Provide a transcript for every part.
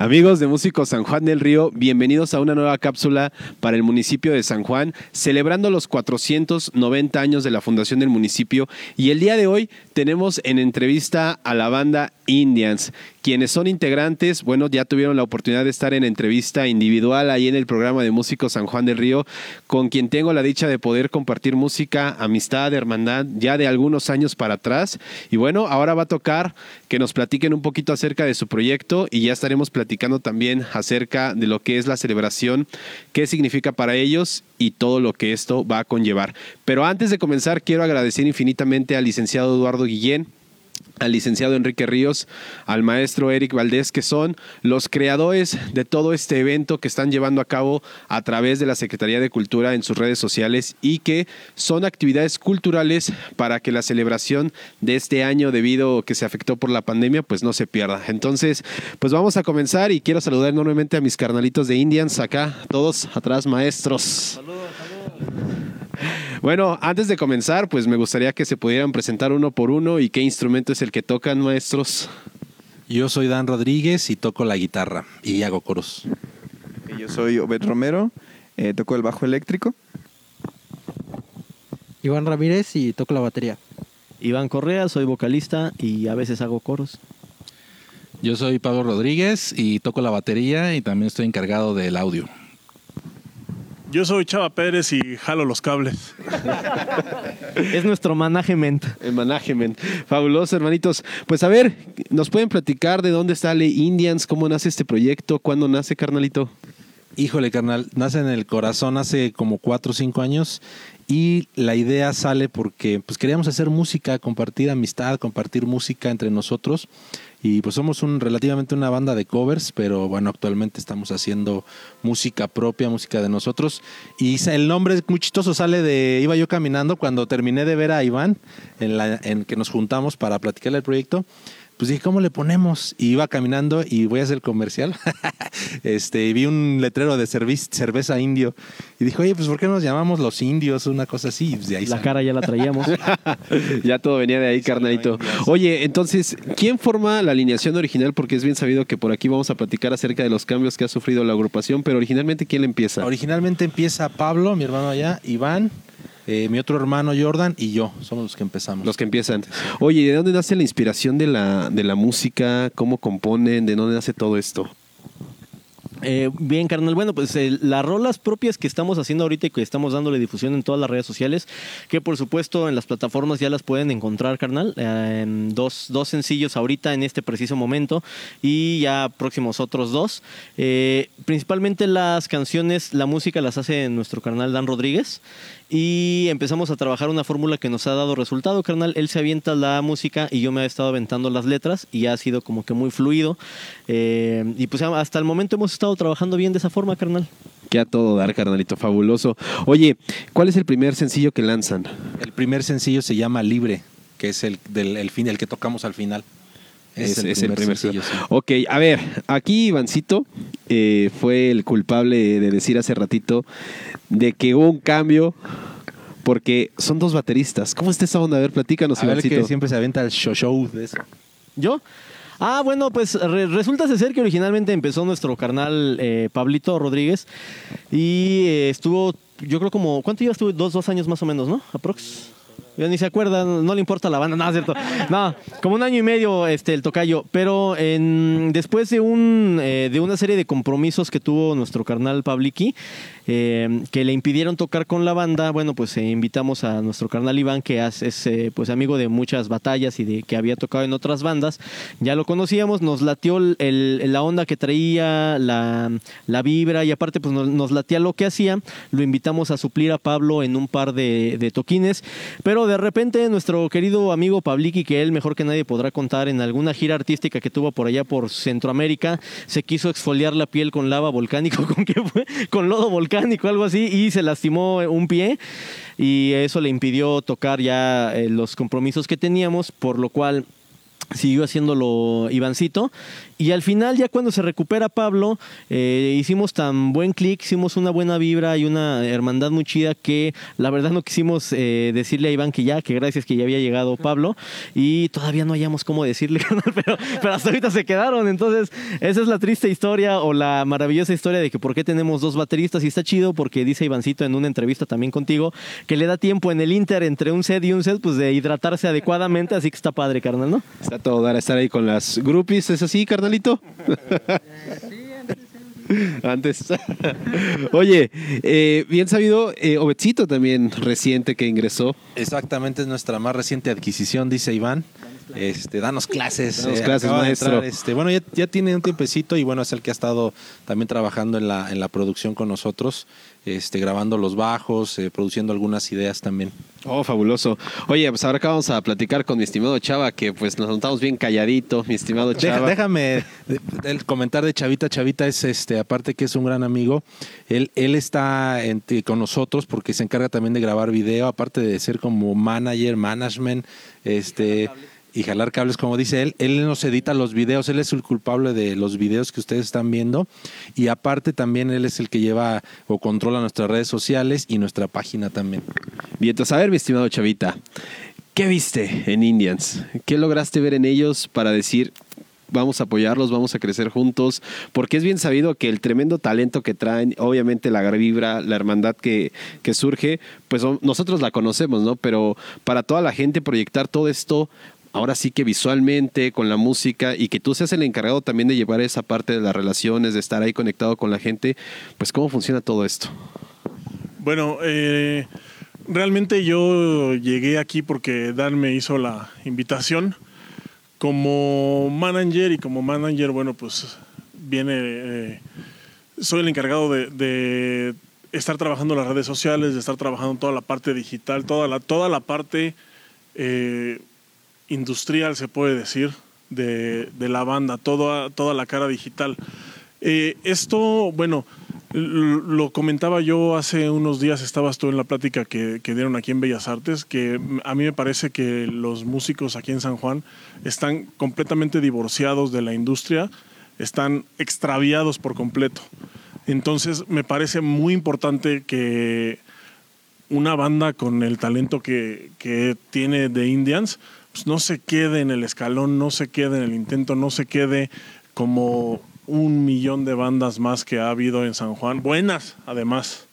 Amigos de Músicos San Juan del Río, bienvenidos a una nueva cápsula para el municipio de San Juan, celebrando los 490 años de la fundación del municipio. Y el día de hoy tenemos en entrevista a la banda Indians, quienes son integrantes, bueno, ya tuvieron la oportunidad de estar en entrevista individual ahí en el programa de Músicos San Juan del Río, con quien tengo la dicha de poder compartir música, amistad, hermandad, ya de algunos años para atrás. Y bueno, ahora va a tocar que nos platiquen un poquito acerca de su proyecto y ya estaremos platicando también acerca de lo que es la celebración, qué significa para ellos y todo lo que esto va a conllevar. Pero antes de comenzar, quiero agradecer infinitamente al licenciado Eduardo Guillén, al licenciado Enrique Ríos, al maestro Eric Valdés, que son los creadores de todo este evento que están llevando a cabo a través de la Secretaría de Cultura en sus redes sociales y que son actividades culturales para que la celebración de este año debido que se afectó por la pandemia pues no se pierda. Entonces, pues vamos a comenzar y quiero saludar enormemente a mis carnalitos de Indians acá, todos atrás maestros. Saludos, saludos. Bueno, antes de comenzar, pues me gustaría que se pudieran presentar uno por uno y qué instrumento es el que tocan, maestros. Yo soy Dan Rodríguez y toco la guitarra y hago coros. Yo soy Obed Romero, eh, toco el bajo eléctrico. Iván Ramírez y toco la batería. Iván Correa, soy vocalista y a veces hago coros. Yo soy Pablo Rodríguez y toco la batería y también estoy encargado del audio. Yo soy Chava Pérez y jalo los cables. es nuestro management. El management. Fabuloso, hermanitos. Pues a ver, ¿nos pueden platicar de dónde sale Indians? ¿Cómo nace este proyecto? ¿Cuándo nace, carnalito? Híjole, carnal, nace en el corazón hace como cuatro o cinco años y la idea sale porque pues queríamos hacer música, compartir amistad, compartir música entre nosotros y pues somos un relativamente una banda de covers, pero bueno, actualmente estamos haciendo música propia, música de nosotros. Y el nombre muy chistoso sale de iba yo caminando cuando terminé de ver a Iván en, la, en que nos juntamos para platicar el proyecto pues dije, ¿cómo le ponemos? Y iba caminando y voy a hacer comercial. este, vi un letrero de cerveza indio y dijo, oye, pues ¿por qué nos llamamos los indios? Una cosa así. De ahí la cara ya la traíamos. ya todo venía de ahí, carnalito. Oye, entonces, ¿quién forma la alineación original? Porque es bien sabido que por aquí vamos a platicar acerca de los cambios que ha sufrido la agrupación, pero originalmente, ¿quién le empieza? Originalmente empieza Pablo, mi hermano allá, Iván, eh, mi otro hermano Jordan y yo somos los que empezamos. Los que empiezan. Oye, ¿de dónde nace la inspiración de la, de la música? ¿Cómo componen? ¿De dónde nace todo esto? Eh, bien, carnal. Bueno, pues las rolas propias que estamos haciendo ahorita y que estamos dándole difusión en todas las redes sociales, que por supuesto en las plataformas ya las pueden encontrar, carnal. en dos, dos, sencillos ahorita en este preciso momento y ya próximos otros dos. Eh, principalmente las canciones, la música las hace nuestro carnal Dan Rodríguez y empezamos a trabajar una fórmula que nos ha dado resultado, carnal. Él se avienta la música y yo me he estado aventando las letras y ha sido como que muy fluido. Eh, y pues hasta el momento hemos estado trabajando bien de esa forma, carnal. Que a todo dar, carnalito, fabuloso. Oye, ¿cuál es el primer sencillo que lanzan? El primer sencillo se llama Libre, que es el del fin, el que tocamos al final. Es, el, primer sencillo. Ok, a ver, aquí Ivancito eh, fue el culpable de decir hace ratito de que hubo un cambio porque son dos bateristas. ¿Cómo está esa onda? A ver, platícanos, a ver que siempre se aventa el show, show de eso. ¿Yo? Ah, bueno, pues resulta ser que originalmente empezó nuestro carnal eh, Pablito Rodríguez y eh, estuvo, yo creo como, ¿cuánto llevas tú? Dos, dos años más o menos, ¿no? Aprox. Ya ni se acuerda, no le importa la banda, nada, ¿cierto? No, como un año y medio este, el tocayo. Pero después de, un, eh, de una serie de compromisos que tuvo nuestro carnal Pabliki, eh, que le impidieron tocar con la banda, bueno, pues eh, invitamos a nuestro carnal Iván, que es, eh, pues amigo de muchas batallas y de que había tocado en otras bandas. Ya lo conocíamos, nos latió el, la onda que traía, la, vibra y aparte pues nos, latía lo que hacía. Lo invitamos a suplir a Pablo en un par de, toquines, pero de repente nuestro querido amigo Pabliki, que él mejor que nadie podrá contar en alguna gira artística que tuvo por allá por Centroamérica, se quiso exfoliar la piel con lava volcánico, ¿con lodo volcánico algo así, y se lastimó un pie y eso le impidió tocar ya eh, los compromisos que teníamos, por lo cual siguió haciéndolo Ivancito. Y al final, ya cuando se recupera Pablo, eh, hicimos tan buen clic, hicimos una buena vibra y una hermandad muy chida que la verdad no quisimos eh, decirle a Iván que ya, que gracias que ya había llegado Pablo. Y todavía no hayamos cómo decirle, pero, pero hasta ahorita se quedaron. Entonces, esa es la triste historia o la maravillosa historia de que por qué tenemos dos bateristas. Y está chido porque dice Ivancito en una entrevista también contigo que le da tiempo en el Inter entre un set y un set, pues de hidratarse adecuadamente. Así que está padre, carnal, ¿no? Está todo dar a estar ahí con las groupies, ¿es así, carnalito? Antes. Oye, eh, bien sabido, eh, también reciente que ingresó. Exactamente, es nuestra más reciente adquisición, dice Iván. Este, danos clases. Danos eh, clases, maestro. entrar, este, bueno, ya, ya tiene un tiempecito y bueno, es el que ha estado también trabajando en la, en la producción con nosotros, este, grabando los bajos, eh, produciendo algunas ideas también. Oh, fabuloso. Oye, pues ahora acá vamos a platicar con mi estimado Chava, que pues nos notamos bien calladito, mi estimado Deja- Chava. déjame el comentar de Chavita. Chavita es este, aparte que es un gran amigo, él, él está en- con nosotros porque se encarga también de grabar video, aparte de ser como manager, management, este y jalar cables, como dice él, él nos edita los videos, él es el culpable de los videos que ustedes están viendo y aparte también él es el que lleva o controla nuestras redes sociales y nuestra página también. Bien, entonces, a ver, mi estimado Chavita, ¿qué viste en Indians? ¿Qué lograste ver en ellos para decir, vamos a apoyarlos, vamos a crecer juntos? Porque es bien sabido que el tremendo talento que traen, obviamente la vibra, la hermandad que, que surge, pues nosotros la conocemos, ¿no? Pero para toda la gente proyectar todo esto, ahora sí que visualmente, con la música, y que tú seas el encargado también de llevar esa parte de las relaciones, de estar ahí conectado con la gente, pues ¿cómo funciona todo esto? Bueno, eh, realmente yo llegué aquí porque Dan me hizo la invitación. Como manager y como manager, bueno, pues viene, eh, soy el encargado de, estar trabajando las redes sociales, de estar trabajando toda la parte digital, toda la, toda la parte eh, industrial, se puede decir, de, de la banda, toda, toda la cara digital. Eh, esto, bueno, lo comentaba yo hace unos días, estabas tú en la plática que, que dieron aquí en Bellas Artes, que a mí me parece que los músicos aquí en San Juan están completamente divorciados de la industria, están extraviados por completo. Entonces me parece muy importante que una banda con el talento que, que tiene de Indians, pues no se quede en el escalón, no se quede en el intento, no se quede como un millón de bandas más que ha habido en San Juan, buenas además.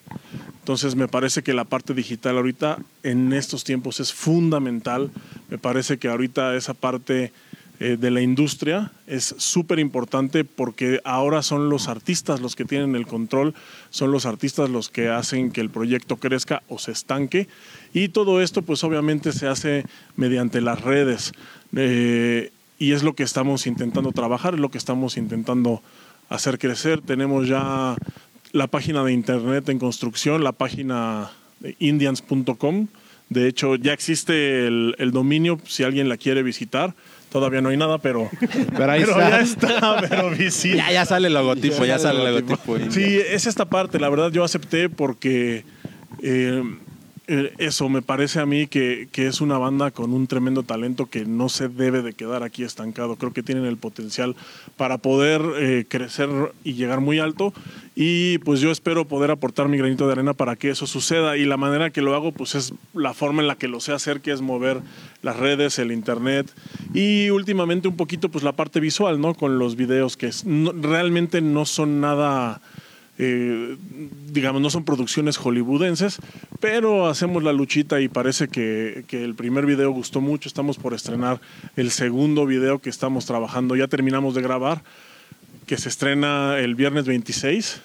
Entonces me parece que la parte digital ahorita en estos tiempos es fundamental. Me parece que ahorita esa parte eh, de la industria es súper importante porque ahora son los artistas los que tienen el control, son los artistas los que hacen que el proyecto crezca o se estanque. Y todo esto pues obviamente se hace mediante las redes. Eh, y es lo que estamos intentando trabajar, es lo que estamos intentando hacer crecer. Tenemos ya la página de internet en construcción, la página indians.com. De hecho, ya existe el dominio si alguien la quiere visitar. Todavía no hay nada, pero, Pero ahí pero está. ya está, pero visita. Ya, ya sale el logotipo, ya, sale el logotipo. Sí, es esta parte. La verdad, yo acepté porque eh, eh, eso me parece a mí que, que es una banda con un tremendo talento que no se debe de quedar aquí estancado. Creo que tienen el potencial para poder eh, crecer y llegar muy alto. Y pues yo espero poder aportar mi granito de arena para que eso suceda. Y la manera que lo hago, pues es la forma en la que lo sé hacer, que es mover las redes, el internet. Y últimamente un poquito, pues la parte visual, ¿no? Con los videos que realmente no son nada eh, digamos, no son producciones hollywoodenses, pero hacemos la luchita y parece que, que el primer video gustó mucho. Estamos por estrenar el segundo video que estamos trabajando. Ya terminamos de grabar, que se estrena el viernes 26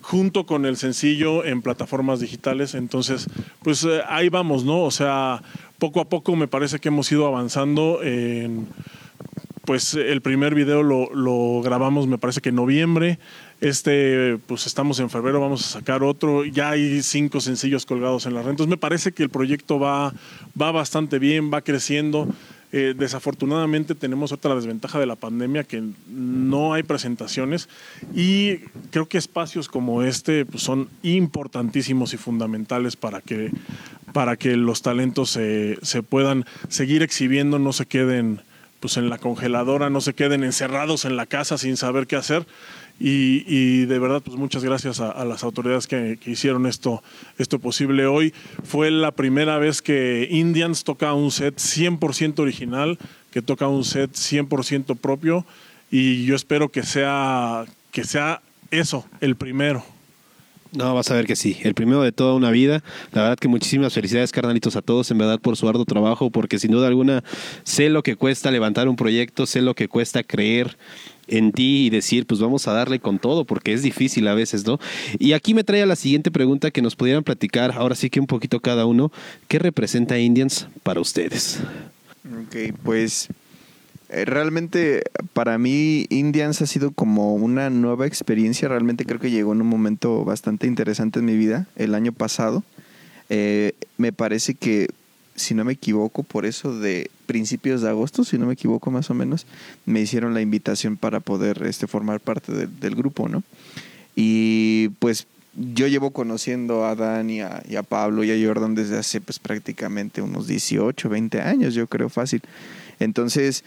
junto con el sencillo en plataformas digitales. Entonces, pues eh, ahí vamos, ¿no? O sea, poco a poco me parece que hemos ido avanzando pues el primer video lo grabamos me parece que en noviembre. Este, pues estamos en febrero, vamos a sacar otro. Ya hay cinco sencillos colgados en las rentas. Me parece que el proyecto va, va bastante bien, va creciendo. Eh, desafortunadamente tenemos otra desventaja de la pandemia que no hay presentaciones y creo que espacios como este pues, son importantísimos y fundamentales para que, para que los talentos se, se puedan seguir exhibiendo, no se queden pues en la congeladora, no se queden encerrados en la casa sin saber qué hacer. Y, y de verdad, pues muchas gracias a, a las autoridades que, que hicieron esto, esto posible hoy. Fue la primera vez que Indians toca un set 100% original, que toca un set 100% propio. Y yo espero que sea, que sea eso, el primero. No, vas a ver que sí. El primero de toda una vida. La verdad que muchísimas felicidades, carnalitos, a todos, en verdad, por su arduo trabajo, porque sin duda alguna sé lo que cuesta levantar un proyecto, sé lo que cuesta creer en ti y decir, pues vamos a darle con todo, porque es difícil a veces, ¿no? Y aquí me trae a la siguiente pregunta que nos pudieran platicar, ahora sí que un poquito cada uno, ¿qué representa Indians para ustedes? Ok, pues eh, realmente para mí Indians ha sido como una nueva experiencia. Realmente creo que llegó en un momento bastante interesante en mi vida el año pasado. Eh, me parece que, si no me equivoco, por eso de principios de agosto, si no me equivoco más o menos, me hicieron la invitación para poder este, formar parte del- grupo, ¿no? Y pues yo llevo conociendo a Dan y a, a Pablo y a Jordan desde hace pues prácticamente unos 18, 20 años, yo creo fácil. Entonces,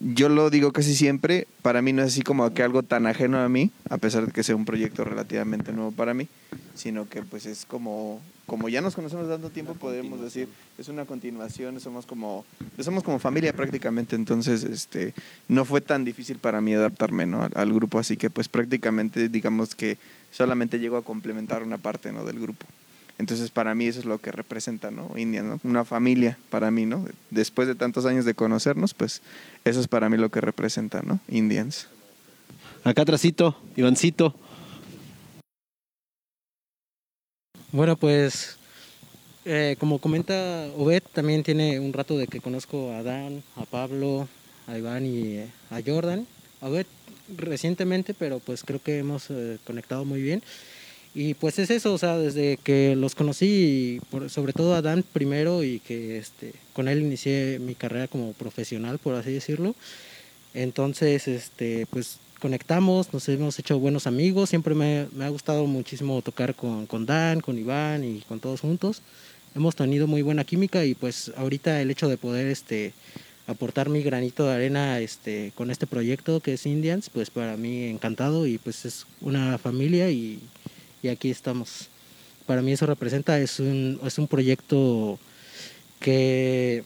yo lo digo casi siempre, para mí no es así como que algo tan ajeno a mí, a pesar de que sea un proyecto relativamente nuevo para mí, sino que pues es como, como ya nos conocemos tanto tiempo, podemos decir, es una continuación, somos como, somos como familia prácticamente, entonces este, no fue tan difícil para mí adaptarme ¿no? al, al grupo, así que pues prácticamente digamos que solamente llego a complementar una parte ¿no? del grupo. Entonces para mí eso es lo que representa, ¿no? India, ¿no? Una familia para mí, ¿no? Después de tantos años de conocernos, pues eso es para mí lo que representa, ¿no? Indians. Acá atrásito, Ivancito. Bueno, pues eh, como comenta Obed, también tiene un rato de que conozco a Dan, a Pablo, a Iván y eh, a Jordan. A Obed recientemente, pero pues creo que hemos eh, conectado muy bien. Y pues es eso, o sea, desde que los conocí, por- sobre todo a Dan primero y que este, con él inicié mi carrera como profesional, por así decirlo. Entonces, este, pues conectamos, nos hemos hecho buenos amigos, siempre me, me ha gustado muchísimo tocar con, con Dan, con Iván y con todos juntos. Hemos tenido muy buena química y pues ahorita el hecho de poder este, aportar mi granito de arena este, con este proyecto que es Indians, pues para mí encantado y pues es una familia y, y aquí estamos. Para mí eso representa, es un, es un proyecto que,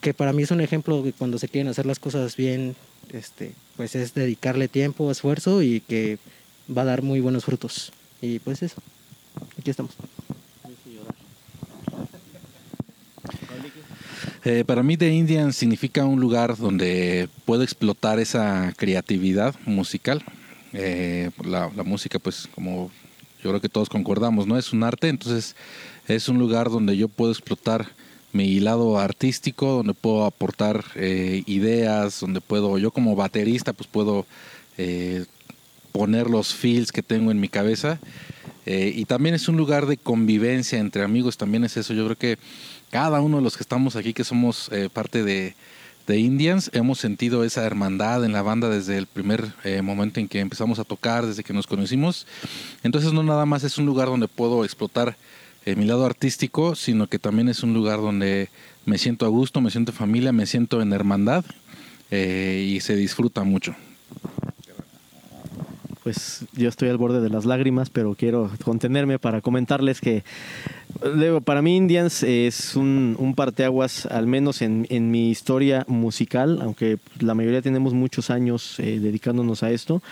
que para mí es un ejemplo de cuando se quieren hacer las cosas bien, este, pues es dedicarle tiempo, esfuerzo y que va a dar muy buenos frutos. Y pues eso, aquí estamos. Eh, para mí The Indian significa un lugar donde puedo explotar esa creatividad musical. Eh, la, la música, pues como yo creo que todos concordamos, ¿no? Es un arte, entonces es un lugar donde yo puedo explotar mi lado artístico, donde puedo aportar eh, ideas, donde puedo, yo como baterista, pues puedo eh, poner los feels que tengo en mi cabeza. Eh, y también es un lugar de convivencia entre amigos, también es eso. Yo creo que cada uno de los que estamos aquí, que somos eh, parte de, de Indians, hemos sentido esa hermandad en la banda desde el primer eh, momento en que empezamos a tocar, desde que nos conocimos. Entonces no nada más es un lugar donde puedo explotar eh, mi lado artístico, sino que también es un lugar donde me siento a gusto, me siento familia, me siento en hermandad eh, y se disfruta mucho. Pues yo estoy al borde de las lágrimas, pero quiero contenerme para comentarles que para mí Indians es un, un parteaguas, al menos en, en mi historia musical, aunque la mayoría tenemos muchos años eh, dedicándonos a esto.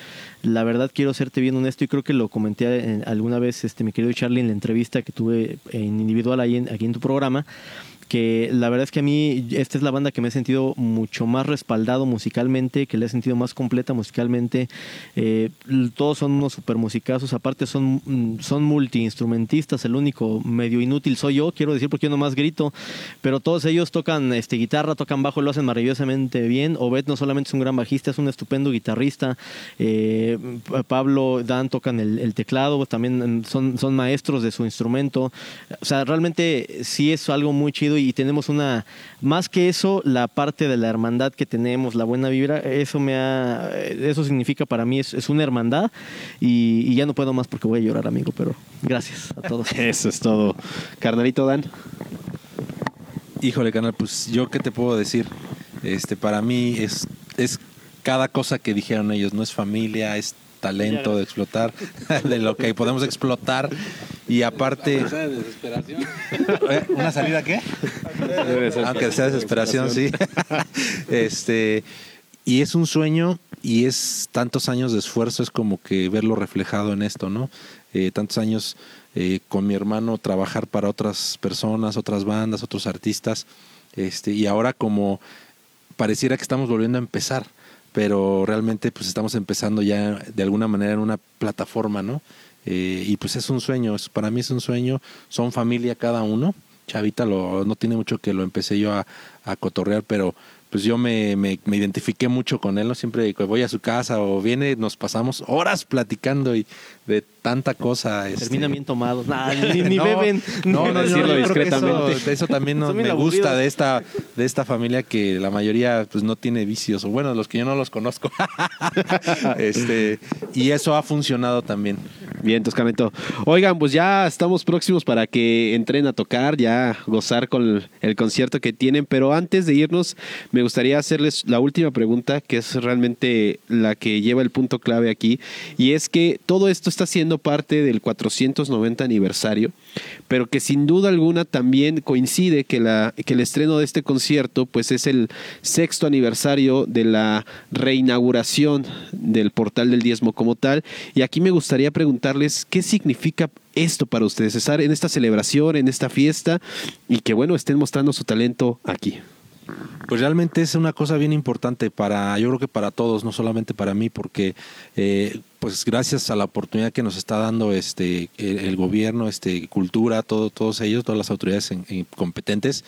La verdad quiero serte bien honesto y creo que lo comenté en- alguna vez, este, mi querido Charlie, en la entrevista que tuve en individual ahí aquí en tu programa que la verdad es que a mí esta es la banda que me he sentido mucho más respaldado musicalmente, que le he sentido más completa musicalmente. Eh, todos son unos super musicazos, aparte son, mm, son multiinstrumentistas, el único medio inútil soy yo, quiero decir porque yo nomás grito, pero todos ellos tocan este, guitarra, tocan bajo, lo hacen maravillosamente bien. Obed no solamente es un gran bajista, es un estupendo guitarrista. Eh, Pablo, Dan tocan el, el teclado, también mm, son, son maestros de su instrumento. O sea, realmente sí es algo muy chido y tenemos una, más que eso, la parte de la hermandad que tenemos, la buena vibra, eso me ha, eso significa para mí, es, es una hermandad y, y ya no puedo más porque voy a llorar, amigo, pero gracias a todos. Eso es todo. Carnalito Dan. Híjole, canal, pues yo qué te puedo decir. Este, para mí es, es cada cosa que dijeron ellos, no es familia, es talento de explotar, de lo que podemos explotar. Y aparte. ¿Eh? ¿Una salida qué? Aunque sea desesperación, sí. este. Y es un sueño y es tantos años de esfuerzo, es como que verlo reflejado en esto, ¿no? Eh, tantos años eh, con mi hermano trabajar para otras personas, otras bandas, otros artistas, este, y ahora como pareciera que estamos volviendo a empezar, pero realmente pues estamos empezando ya de alguna manera en una plataforma, ¿no? Eh, y pues es un sueño, para mí es un sueño, son familia cada uno, Chavita lo, no tiene mucho que lo empecé yo a, a cotorrear, pero pues yo me, me, me, identifiqué mucho con él, ¿no? Siempre voy a su casa o viene, nos pasamos horas platicando y de tanta cosa. Este... Terminan bien tomados, nah, ni, ni no, beben. No, no, no decirlo discretamente. Eso, eso, también no, me gusta de esta, de esta familia que la mayoría pues no tiene vicios, o bueno, los que yo no los conozco. este, y eso ha funcionado también. Bien, Toscanito. Oigan, pues ya estamos próximos para que entren a tocar, ya gozar con el, concierto que tienen, pero antes de irnos, me gustaría hacerles la última pregunta, que es realmente la que lleva el punto clave aquí, y es que todo esto está siendo parte del 490 aniversario, pero que sin duda alguna también coincide que, la, que el estreno de este concierto pues es el sexto aniversario de la reinauguración del portal del diezmo como tal, y aquí me gustaría qué significa esto para ustedes, estar en esta celebración, en esta fiesta, y que bueno, estén mostrando su talento aquí. Pues realmente es una cosa bien importante para, yo creo que para todos, no solamente para mí, porque eh, pues gracias a la oportunidad que nos está dando este el, gobierno, este cultura, todo, todos ellos, todas las autoridades en competentes,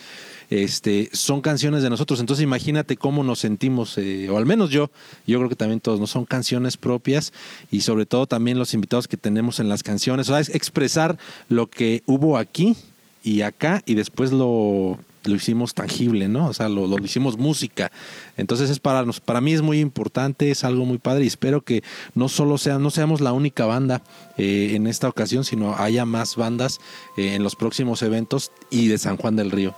este, son canciones de nosotros. Entonces imagínate cómo nos sentimos, eh, o al menos yo, yo creo que también todos, no son canciones propias y sobre todo también los invitados que tenemos en las canciones, o sea, es expresar lo que hubo aquí y acá y después lo lo hicimos tangible, ¿no? O sea, lo, lo, hicimos música. Entonces es para nos, para mí es muy importante, es algo muy padre y espero que no solo sea, no seamos la única banda eh, en esta ocasión, sino haya más bandas eh, en los próximos eventos y de San Juan del Río.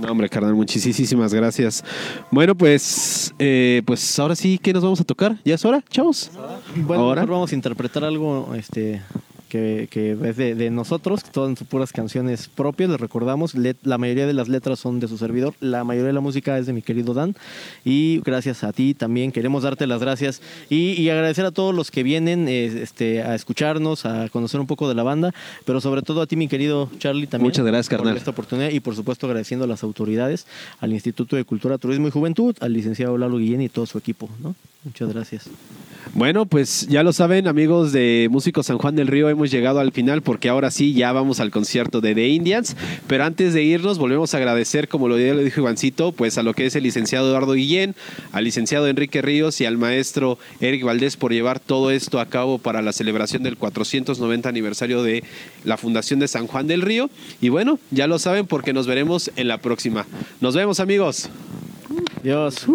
No, hombre, carnal, muchísimas gracias. Bueno, pues, eh, pues ahora sí, ¿qué nos vamos a tocar? ¿Ya es hora, chavos? Bueno, ahora vamos a interpretar algo, este, que, que es de, de, nosotros, todas son puras canciones propias, les recordamos, let, la mayoría de las letras son de su servidor, la mayoría de la música es de mi querido Dan, y gracias a ti también queremos darte las gracias y, y agradecer a todos los que vienen eh, este, a escucharnos, a conocer un poco de la banda, pero sobre todo a ti, mi querido Charlie, también. Muchas gracias, por carnal. esta oportunidad y por supuesto agradeciendo a las autoridades, al Instituto de Cultura, Turismo y Juventud, al licenciado Lalo Guillén y todo su equipo, ¿no? Muchas gracias. Bueno, pues ya lo saben, amigos de Músicos San Juan del Río, hemos llegado al final porque ahora sí ya vamos al concierto de The Indians. Pero antes de irnos, volvemos a agradecer, como lo, lo dijo Ivancito, pues a lo que es el licenciado Eduardo Guillén, al licenciado Enrique Ríos y al maestro Eric Valdés por llevar todo esto a cabo para la celebración del 490 aniversario de la Fundación de San Juan del Río. Y bueno, ya lo saben porque nos veremos en la próxima. Nos vemos, amigos. Dios.